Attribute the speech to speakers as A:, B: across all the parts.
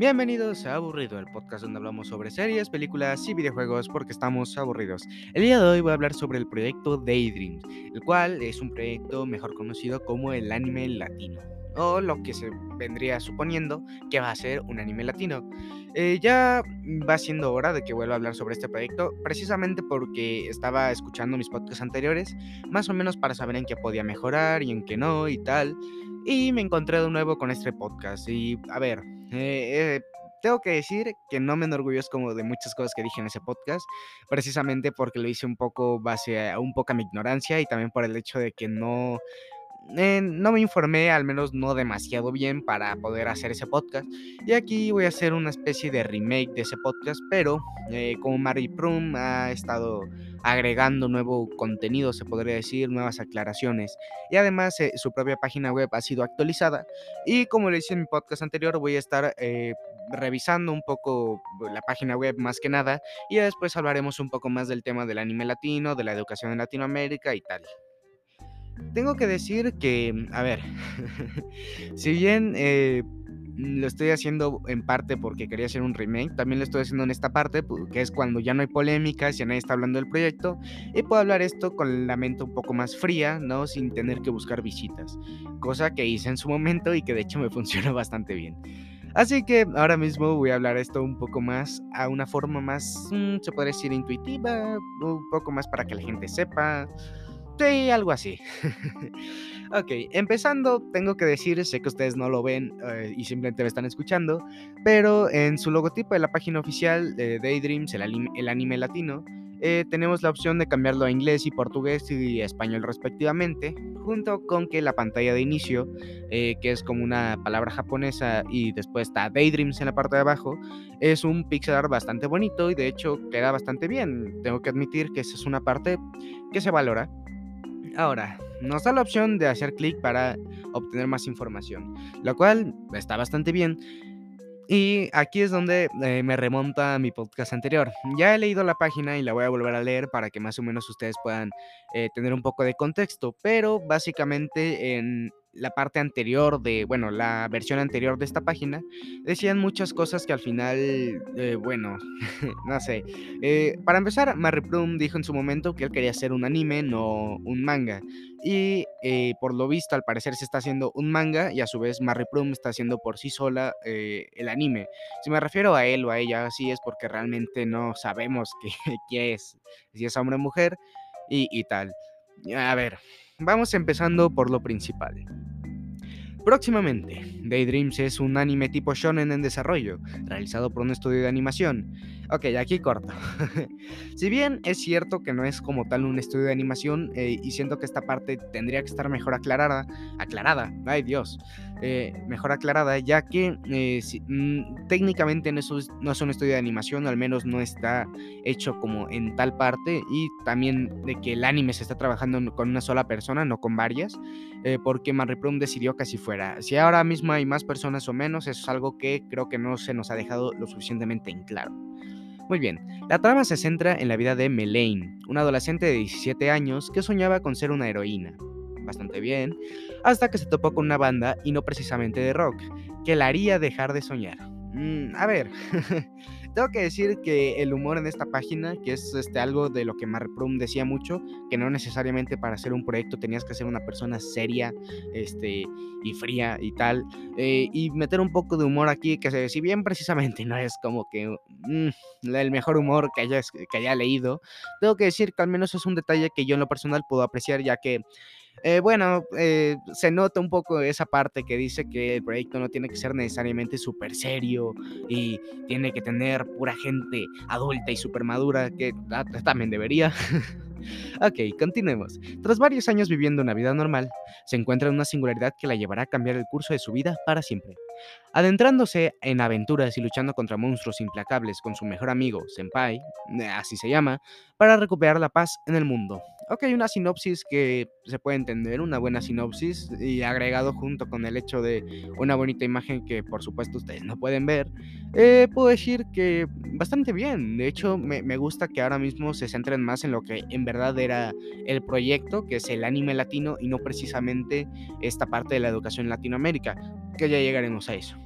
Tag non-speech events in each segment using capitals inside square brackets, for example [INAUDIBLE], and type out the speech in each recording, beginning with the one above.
A: Bienvenidos a Aburrido, el podcast donde hablamos sobre series, películas y videojuegos porque estamos aburridos. El día de hoy voy a hablar sobre el proyecto Daydreams, el cual es un proyecto mejor conocido como el anime latino, o lo que se vendría suponiendo que va a ser un anime latino. Eh, ya va siendo hora de que vuelva a hablar sobre este proyecto, precisamente porque estaba escuchando mis podcasts anteriores, más o menos para saber en qué podía mejorar y en qué no y tal. Y me encontré de nuevo con este podcast. Y a ver, eh, eh, tengo que decir que no me enorgullezco de muchas cosas que dije en ese podcast, precisamente porque lo hice un poco base a un poco a mi ignorancia y también por el hecho de que no, eh, no me informé, al menos no demasiado bien para poder hacer ese podcast. Y aquí voy a hacer una especie de remake de ese podcast, pero como Mary Prum ha estado agregando nuevo contenido, se podría decir, nuevas aclaraciones. Y además eh, su propia página web ha sido actualizada. Y como le hice en mi podcast anterior, voy a estar eh, revisando un poco la página web más que nada. Y después hablaremos un poco más del tema del anime latino, de la educación en Latinoamérica y tal. Tengo que decir que, a ver, [LAUGHS] si bien eh, lo estoy haciendo en parte porque quería hacer un remake. También lo estoy haciendo en esta parte, que es cuando ya no hay polémicas, ya nadie está hablando del proyecto. Y puedo hablar esto con la mente un poco más fría, ¿no? Sin tener que buscar visitas. Cosa que hice en su momento y que de hecho me [LAUGHS] funcionó bastante bien. Así que ahora mismo voy a hablar esto un poco más a una forma más, mm, se podría decir, intuitiva, un poco más para que la gente sepa. Sí, algo así. [LAUGHS] ok, empezando, tengo que decir, sé que ustedes no lo ven eh, y simplemente me están escuchando, pero en su logotipo de la página oficial de Daydreams, el anime, latino, eh, tenemos la opción de cambiarlo a inglés y portugués y español respectivamente, junto con que la pantalla de inicio, eh, que es como una palabra japonesa y después está Daydreams en la parte de abajo, es un pixel art bastante bonito y de hecho queda bastante bien. Tengo que admitir que esa es una parte que se valora. Ahora, nos da la opción de hacer clic para obtener más información, lo cual está bastante bien. Y aquí es donde eh, me remonta a mi podcast anterior. Ya he leído la página y la voy a volver a leer para que más o menos ustedes puedan eh, tener un poco de contexto, pero básicamente en la parte anterior de, bueno, la versión anterior de esta página, decían muchas cosas que al final, eh, bueno, [LAUGHS] no sé. Eh, para empezar, Mary Plum dijo en su momento que él quería hacer un anime, no un manga. Y eh, por lo visto, al parecer se está haciendo un manga y a su vez Mary Plum está haciendo por sí sola el anime. Si me refiero a él o a ella, así es porque realmente no sabemos [LAUGHS] qué, es, si es hombre o mujer y, y tal. A ver, vamos empezando por lo principal. Próximamente, Daydreams es un anime tipo shonen en desarrollo, realizado por un estudio de animación. Ok, aquí corto. [LAUGHS] si bien es cierto que no es como tal un estudio de animación eh, y siento que esta parte tendría que estar mejor aclarada, aclarada, ay Dios, eh, mejor aclarada, ya que eh, mm, técnicamente no es, no es un estudio de animación, al menos no está hecho como en tal parte y también de que el anime se está trabajando con una sola persona, no con varias, porque Manreprum decidió que así fuera. Si ahora mismo hay más personas o menos, eso es algo que creo que no se nos ha dejado lo suficientemente en claro. Muy bien, la trama se centra en la vida de Melaine, una adolescente de 17 años que soñaba con ser una heroína. Bastante bien, hasta que se topó con una banda, y no precisamente de rock, que la haría dejar de soñar. Mm, a ver, [LAUGHS] Tengo que decir que el humor en esta página, que es este, algo de lo que Marprum decía mucho, que no necesariamente para hacer un proyecto tenías que ser una persona seria este, y fría y tal, eh, y meter un poco de humor aquí, que si bien precisamente [LAUGHS] no es como que mm, el mejor humor que haya, que haya leído, tengo que decir que al menos es un detalle que yo en lo personal puedo apreciar, ya que eh, bueno, eh, se nota un poco esa parte que dice que el proyecto no tiene que ser necesariamente súper serio y tiene que tener pura gente adulta y súper madura, que también debería. [LAUGHS] ok, continuemos. Tras varios años viviendo una vida normal, se encuentra en una singularidad que la llevará a cambiar el curso de su vida para siempre. Adentrándose en aventuras y luchando contra monstruos implacables con su mejor amigo, Senpai, eh, así se llama, para recuperar la paz en el mundo. Ok, una sinopsis que se puede entender, una buena sinopsis, y agregado junto con el hecho de una bonita imagen que por supuesto ustedes no pueden ver, eh, puedo decir que bastante bien. De hecho, me, me, gusta que ahora mismo se centren más en lo que en verdad era el proyecto, que es el anime latino, y no precisamente esta parte de la educación en Latinoamérica, que ya llegaremos a eso.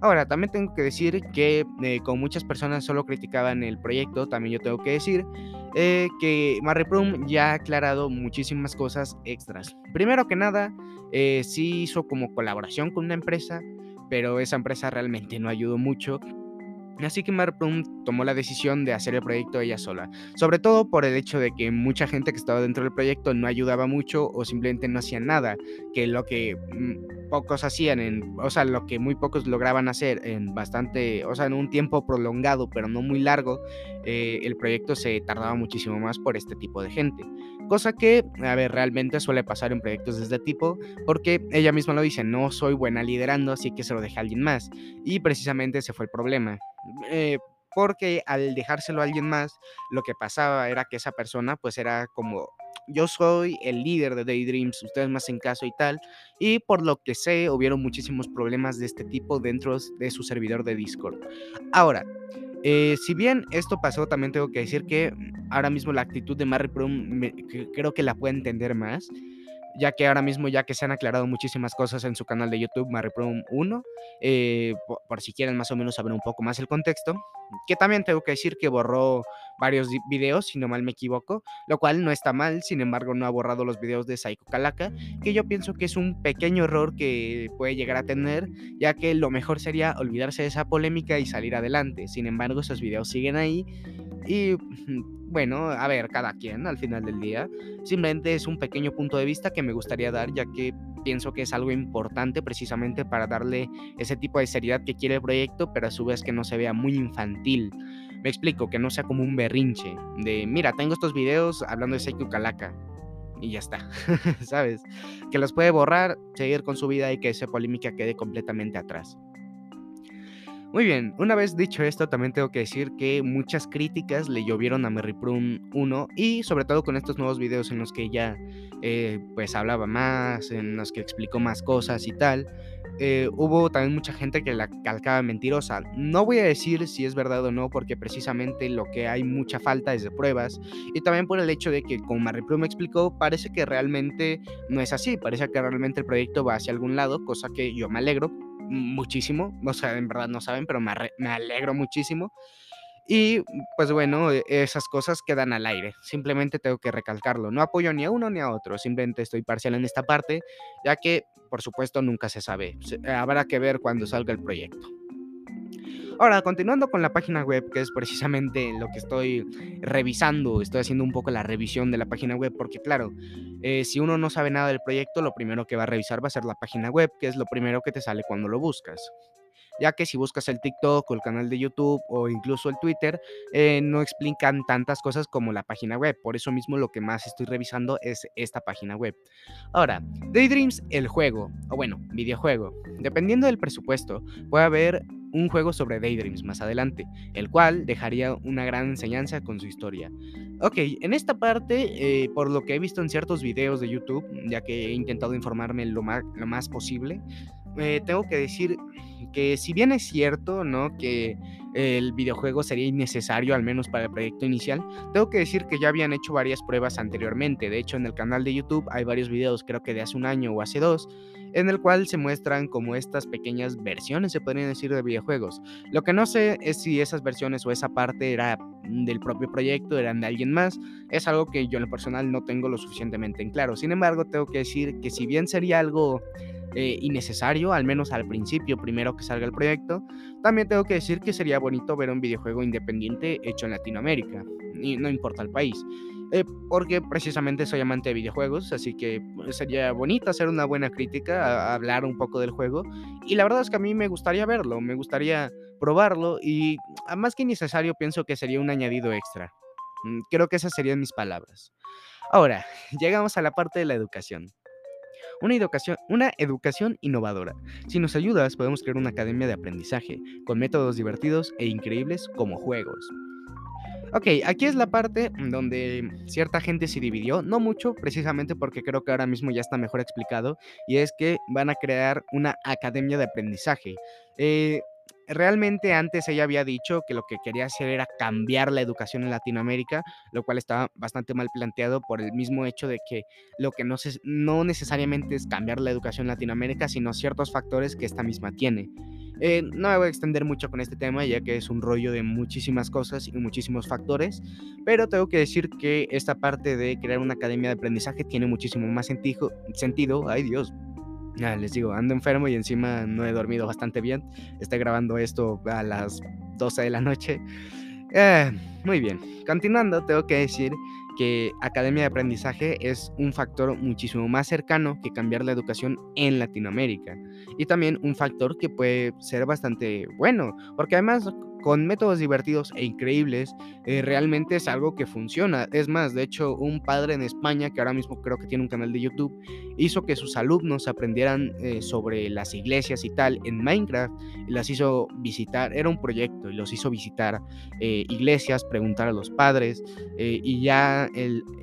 A: Ahora, también tengo que decir que eh, como muchas personas solo criticaban el proyecto, también yo tengo que decir eh, que Marry Prum ya ha aclarado muchísimas cosas extras. Primero que nada, eh, sí hizo como colaboración con una empresa, pero esa empresa realmente no ayudó mucho Así que Marplum tomó la decisión de hacer el proyecto ella sola, sobre todo por el hecho de que mucha gente que estaba dentro del proyecto no ayudaba mucho o simplemente no hacían nada, que lo que mm, pocos hacían, en, o sea, lo que muy pocos lograban hacer en bastante, o sea, en un tiempo prolongado, pero no muy largo, eh, el proyecto se tardaba muchísimo más por este tipo de gente. Cosa que, a ver, realmente suele pasar en proyectos de este tipo, porque ella misma lo dice, no soy buena liderando, así que se lo dejé a alguien más. Y precisamente ese fue el problema. Eh, porque al dejárselo a alguien más, lo que pasaba era que esa persona pues era como yo soy el líder de Daydreams, ustedes me hacen caso y tal, y por lo que sé hubieron muchísimos problemas de este tipo dentro de su servidor de Discord. Ahora, eh, si bien esto pasó, también tengo que decir que ahora mismo la actitud de Mary Prum creo que la puede entender más ya que ahora mismo, ya que se han aclarado muchísimas cosas en su canal de YouTube, Mariprum 1, eh, por, si quieren más o menos saber un poco más el contexto, que también tengo que decir que borró varios videos, si no mal me equivoco, lo cual no está mal, sin embargo no ha borrado los videos de Psycho Calaca, que yo pienso que es un pequeño error que puede llegar a tener, ya que lo mejor sería olvidarse de esa polémica y salir adelante, sin embargo esos videos siguen ahí y bueno, a ver, cada quien al final del día. Simplemente es un pequeño punto de vista que me gustaría dar, ya que pienso que es algo importante precisamente para darle ese tipo de seriedad que quiere el proyecto, pero a su vez que no se vea muy infantil. Me explico, que no sea como un berrinche de, mira, tengo estos videos hablando de Seiko Calaca. Y ya está, [LAUGHS] ¿sabes? Que los puede borrar, seguir con su vida y que esa polémica quede completamente atrás. Muy bien, una vez dicho esto, también tengo que decir que muchas críticas le llovieron a Merry Prum 1 y sobre todo con estos nuevos videos en los que ya eh, pues hablaba más, en los que explicó más cosas y tal. Eh, hubo también mucha gente que la calcaba mentirosa. No voy a decir si es verdad o no, porque precisamente lo que hay mucha falta es de pruebas. Y también por el hecho de que, como Marry me explicó, parece que realmente no es así. Parece que realmente el proyecto va hacia algún lado, cosa que yo me alegro muchísimo, o sea, en verdad no saben, pero me, me alegro muchísimo. Y pues bueno, e, esas cosas quedan al aire. Simplemente tengo que recalcarlo. No apoyo ni a uno ni a otro. Simplemente estoy parcial en esta parte, ya que, por supuesto, nunca se sabe. Habrá que ver cuando salga el proyecto. Ahora, continuando con la página web, que es precisamente lo que estoy revisando, estoy haciendo un poco la revisión de la página web, porque claro, eh, si uno no sabe nada del proyecto, lo primero que va a revisar va a ser la página web, que es lo primero que te sale cuando lo buscas ya que si buscas el TikTok o el canal de YouTube o incluso el Twitter, eh, no explican tantas cosas como la página web. Por eso mismo lo que más estoy revisando es esta página web. Ahora, Daydreams, el juego, o bueno, videojuego. Dependiendo del presupuesto, puede haber un juego sobre Daydreams más adelante, el cual dejaría una gran enseñanza con su historia. Ok, en esta parte, eh, por lo que he visto en ciertos videos de YouTube, ya que he intentado informarme lo lo más posible, eh, tengo que decir que si bien es cierto, ¿no? Que el videojuego sería innecesario, al menos para el proyecto inicial, tengo que decir que ya habían hecho varias pruebas anteriormente. De hecho, en el canal de YouTube hay varios videos, creo que de hace un año o hace dos, en el cual se muestran como estas pequeñas versiones, se podrían decir, de videojuegos. Lo que no sé es si esas versiones o esa parte era del propio proyecto, eran de alguien más. Es algo que yo en lo personal no tengo lo suficientemente en claro. Sin embargo, tengo que decir que si bien sería algo eh, innecesario, al menos al principio, primero que salga el proyecto, también tengo que decir que sería bonito ver un videojuego independiente hecho en Latinoamérica, y no importa el país. Eh, porque precisamente soy amante de videojuegos, así que pues, sería bonito hacer una buena crítica, hablar un poco del juego. Y la verdad es que a mí me gustaría verlo, me gustaría probarlo y más que innecesario pienso que sería un añadido extra. Mm, creo que esas serían mis palabras. Ahora, [LAUGHS] llegamos a la parte de la educación. Una educación, una educación innovadora. Si nos ayudas, podemos crear una academia de aprendizaje, con métodos divertidos e increíbles como juegos. Ok, aquí es la parte donde cierta gente se dividió, no mucho, precisamente porque creo que ahora mismo ya está mejor explicado, y es que van a crear una academia de aprendizaje. Eh, realmente antes ella había dicho que lo que quería hacer era cambiar la educación en Latinoamérica, lo cual estaba bastante mal planteado por el mismo hecho de que lo que no, no necesariamente es cambiar la educación en Latinoamérica, sino ciertos factores que esta misma tiene. Eh, no me voy a extender mucho con este tema ya que es un rollo de muchísimas cosas y muchísimos factores, pero tengo que decir que esta parte de crear una academia de aprendizaje tiene muchísimo más sentido. sentido ay Dios, ya les digo, ando enfermo y encima no he dormido bastante bien. Estoy grabando esto a las 12 de la noche. Eh, muy bien, continuando, tengo que decir que Academia de Aprendizaje es un factor muchísimo más cercano que cambiar la educación en Latinoamérica. Y también un factor que puede ser bastante bueno, porque además con métodos divertidos e increíbles, eh, realmente es algo que funciona. Es más, de hecho, un padre en España, que ahora mismo creo que tiene un canal de YouTube, hizo que sus alumnos aprendieran eh, sobre las iglesias y tal en Minecraft y las hizo visitar, era un proyecto y los hizo visitar eh, iglesias, preguntar a los padres y ya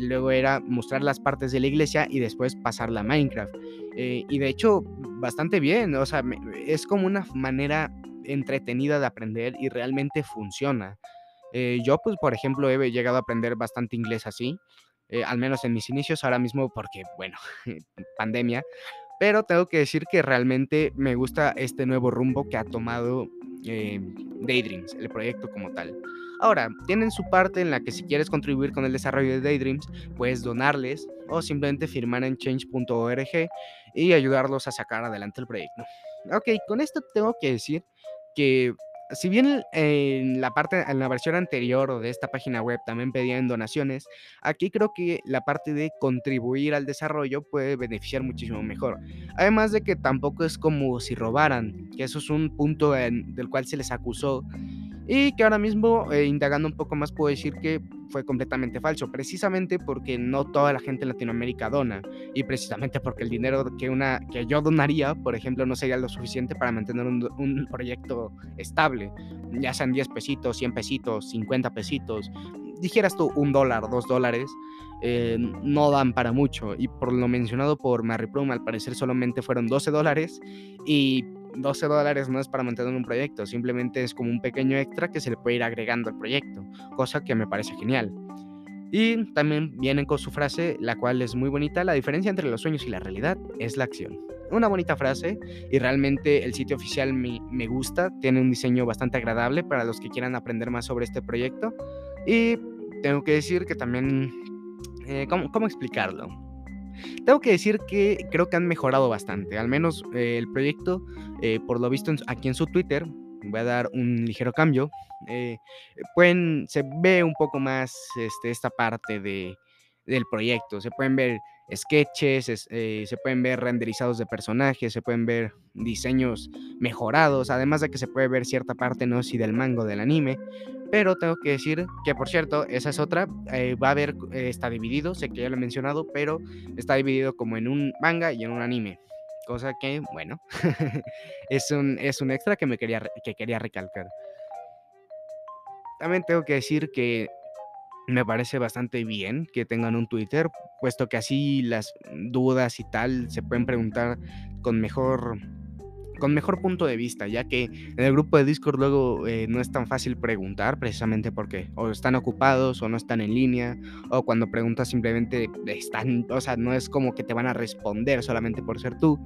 A: luego era mostrar las partes de la iglesia y después pasarla a Minecraft. y de hecho, bastante bien, o sea, es como una manera entretenida de aprender y realmente funciona. Eh, yo, pues, por ejemplo, he llegado a aprender bastante inglés así, eh, al menos en mis inicios, ahora mismo porque, bueno, [LAUGHS] pandemia, pero tengo que decir que realmente me gusta este nuevo rumbo que ha tomado eh, Daydreams, el proyecto como tal. Ahora, tienen su parte en la que si quieres contribuir con el desarrollo de Daydreams, puedes donarles o simplemente firmar en change.org y ayudarlos a sacar adelante el proyecto. Ok, con esto tengo que decir que si bien en la parte en la versión anterior de esta página web también pedían donaciones, aquí creo que la parte de contribuir al desarrollo puede beneficiar muchísimo mejor. Además de que tampoco es como si robaran, que eso es un punto del cual se les acusó y que ahora mismo, eh, indagando un poco más, puedo decir que fue completamente falso, precisamente porque no toda la gente en Latinoamérica dona y precisamente porque el dinero que, una, que yo donaría, por ejemplo, no sería lo suficiente para mantener un, proyecto estable, ya sean 10 pesitos, 100 pesitos, 50 pesitos, dijeras tú un dólar, dos dólares, eh, no dan para mucho. Y por lo mencionado por Mary Plum, al parecer solamente fueron 12 dólares y 12 dólares no es para mantener un proyecto, simplemente es como un pequeño extra que se le puede ir agregando al proyecto, cosa que me parece genial. Y también vienen con su frase, la cual es muy bonita, la diferencia entre los sueños y la realidad es la acción. Una bonita frase y realmente el sitio oficial me, me gusta, tiene un diseño bastante agradable para los que quieran aprender más sobre este proyecto. Y tengo que decir que también, eh, ¿cómo, ¿cómo explicarlo? Tengo que decir que creo que han mejorado bastante, al menos eh, el proyecto, eh, por lo visto aquí en su Twitter, voy a dar un ligero cambio, eh, pueden, se ve un poco más este, esta parte de, del proyecto, se pueden ver sketches, se pueden ver renderizados de personajes, se pueden ver diseños mejorados, además de que se puede ver cierta parte, no si del mango del anime, pero tengo que decir que, por cierto, esa es otra. Eh, va a haber, eh, está dividido, sé que ya lo he mencionado, pero está dividido como en un manga y en un anime. Cosa que, bueno, [LAUGHS] es, un, es un extra que me quería, que quería recalcar. También tengo que decir que me parece bastante bien que tengan un Twitter, puesto que así las dudas y tal se pueden preguntar con mejor con mejor punto de vista, ya que en el grupo de Discord luego eh, no es tan fácil preguntar, precisamente porque o están ocupados o no están en línea, o cuando preguntas simplemente están, o sea, no es como que te van a responder solamente por ser tú.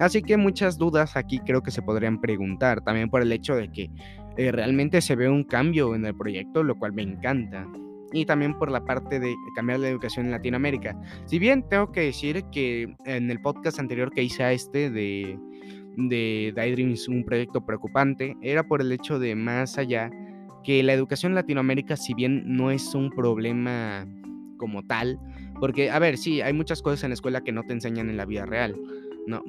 A: Así que muchas dudas aquí creo que se podrían preguntar, también por el hecho de que eh, realmente se ve un cambio en el proyecto, lo cual me encanta y también por la parte de cambiar la educación en Latinoamérica. Si bien tengo que decir que en el podcast anterior que hice a este de de Daydreams un proyecto preocupante era por el hecho de más allá que la educación en Latinoamérica, si bien no es un problema como tal, porque, a ver, sí, hay muchas cosas en la escuela que no te enseñan en la vida real, no,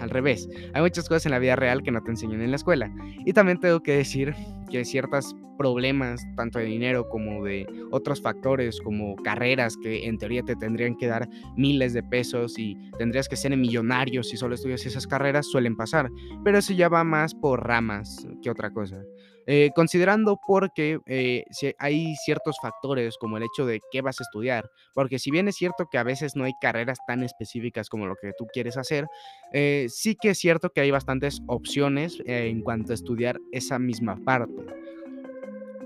A: al revés. Hay muchas cosas en la vida real que no te enseñan en la escuela. Y también tengo que decir que ciertos problemas, tanto de dinero como de otros factores, como carreras que en teoría te tendrían que dar miles de pesos y tendrías que ser millonario si solo estudias esas carreras, suelen pasar. Pero eso ya va más por ramas que otra cosa. Eh, considerando porque eh, hay ciertos factores como el hecho de qué vas a estudiar, porque si bien es cierto que a veces no hay carreras tan específicas como lo que tú quieres hacer, eh, sí que es cierto que hay bastantes opciones en cuanto a estudiar esa misma parte.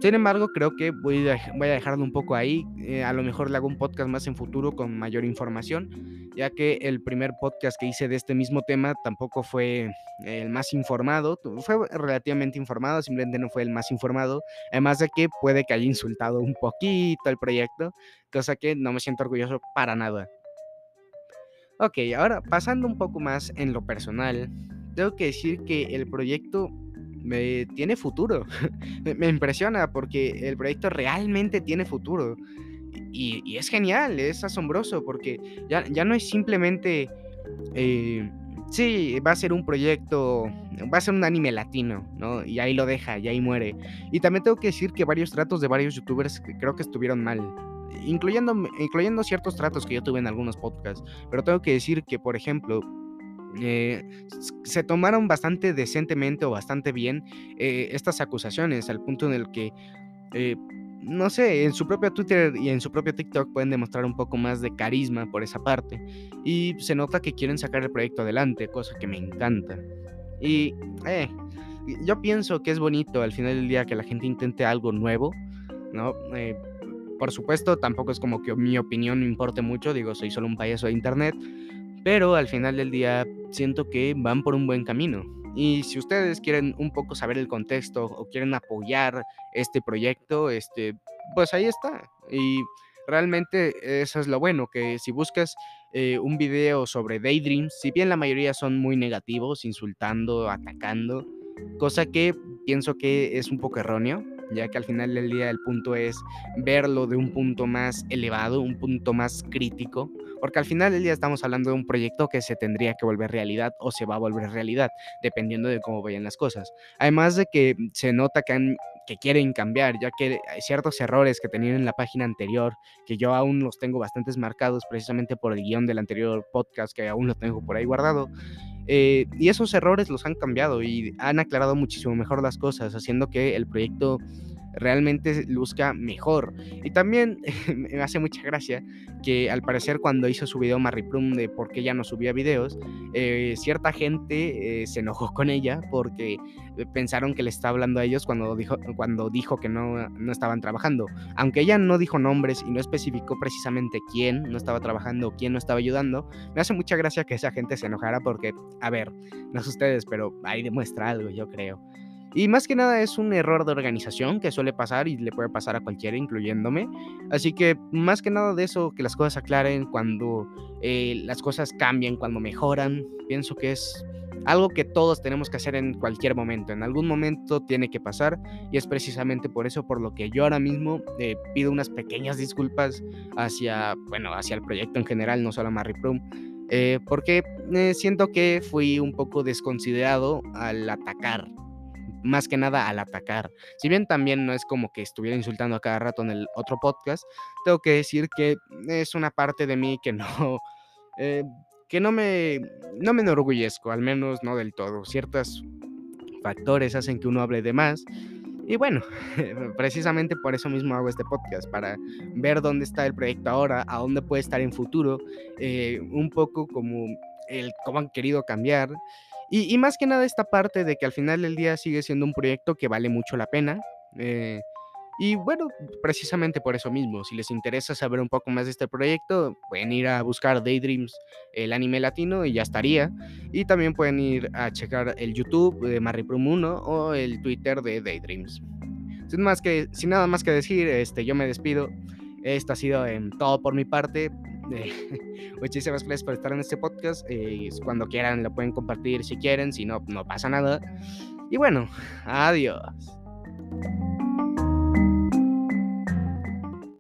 A: Sin embargo, creo que voy a, voy a dejarlo un poco ahí. a lo mejor le hago un podcast más en futuro con mayor información. Ya que el primer podcast que hice de este mismo tema tampoco fue el más informado, fue relativamente informado, simplemente no fue el más informado, además de que puede que haya insultado un poquito el proyecto, cosa que no me siento orgulloso para nada. Ok, ahora pasando un poco más en lo personal, tengo que decir que el proyecto me tiene futuro. [LAUGHS] me impresiona porque el proyecto realmente tiene futuro. Y, es genial, es asombroso porque ya, ya no es simplemente... Eh, sí, va a ser un proyecto, va a ser un anime latino, ¿no? Y ahí lo deja, y ahí muere. Y también tengo que decir que varios tratos de varios youtubers creo que estuvieron mal. Incluyendo, incluyendo ciertos tratos que yo tuve en algunos podcasts. Pero tengo que decir que, por ejemplo, eh, se tomaron bastante decentemente o bastante bien eh, estas acusaciones, al punto en el que, no sé, en su propio Twitter y en su propio TikTok pueden demostrar un poco más de carisma por esa parte. Y se nota que quieren sacar el proyecto adelante, cosa que me encanta. Y yo pienso que es bonito al final del día que la gente intente algo nuevo, ¿no? por supuesto, tampoco es como que mi opinión importe mucho, digo, soy solo un payaso de internet, pero al final del día siento que van por un buen camino. Y si ustedes quieren un poco saber el contexto o quieren apoyar este proyecto, este, pues ahí está. Y realmente eso es lo bueno, que si buscas eh, un video sobre Daydreams, si bien la mayoría son muy negativos, insultando, atacando, cosa que pienso que es un poco erróneo, ya que al final del día el punto es verlo de un punto más elevado, un punto más crítico, porque al final del día estamos hablando de un proyecto que se tendría que volver realidad o se va a volver realidad, dependiendo de cómo vayan las cosas. Además de que se nota que, que quieren cambiar, ya que hay ciertos errores que tenían en la página anterior, que yo aún los tengo bastantes marcados precisamente por el guion del anterior podcast, que aún lo tengo por ahí guardado. Eh, y esos errores los han cambiado y han aclarado muchísimo mejor las cosas, haciendo que el proyecto realmente luzca mejor. Y también [LAUGHS] me hace mucha gracia que al parecer cuando hizo su video Plum de por qué ya no subía videos, eh, cierta gente eh, se enojó con ella porque eh, pensaron que le estaba hablando a ellos cuando dijo, cuando dijo que no, no estaban trabajando. Aunque ella no dijo nombres y no especificó precisamente quién no estaba trabajando o quién no estaba ayudando, me hace mucha gracia que esa gente se enojara porque, a ver, no sé ustedes, pero ahí demuestra algo, yo creo. Y más que nada es un error de organización que suele pasar y le puede pasar a cualquiera, incluyéndome. Así que más que nada de eso, que las cosas aclaren cuando eh, las cosas cambian, cuando mejoran. Pienso que es algo que todos tenemos que hacer en cualquier momento. En algún momento tiene que pasar y es precisamente por eso por lo que yo ahora mismo eh, pido unas pequeñas disculpas hacia, bueno, hacia el proyecto en general, no solo a Marry Prum. Eh, porque siento que fui un poco desconsiderado al atacar más que nada al atacar. Si bien también no es como que estuviera insultando a cada rato en el otro podcast, tengo que decir que es una parte de mí que no, [LAUGHS] eh, que no me, no me enorgullezco, al menos no del todo. Ciertos factores hacen que uno hable de más. Y bueno, [LAUGHS] precisamente por eso mismo hago este podcast, para ver dónde está el proyecto ahora, a dónde puede estar en futuro, eh, un poco como el cómo han querido cambiar y, más que nada esta parte de que al final del día sigue siendo un proyecto que vale mucho la pena. Eh, y bueno, precisamente por eso mismo, si les interesa saber un poco más de este proyecto, pueden ir a buscar Daydreams, el anime latino, y ya estaría. Y también pueden ir a checar el YouTube de Mariprum 1 o el Twitter de Daydreams. Sin, más que, sin nada más que decir, este, yo me despido. Esto ha sido todo por mi parte. [LAUGHS] muchísimas gracias por estar en este podcast. Eh, cuando quieran lo pueden compartir si quieren, si no, no pasa nada. Y bueno, [LAUGHS] adiós.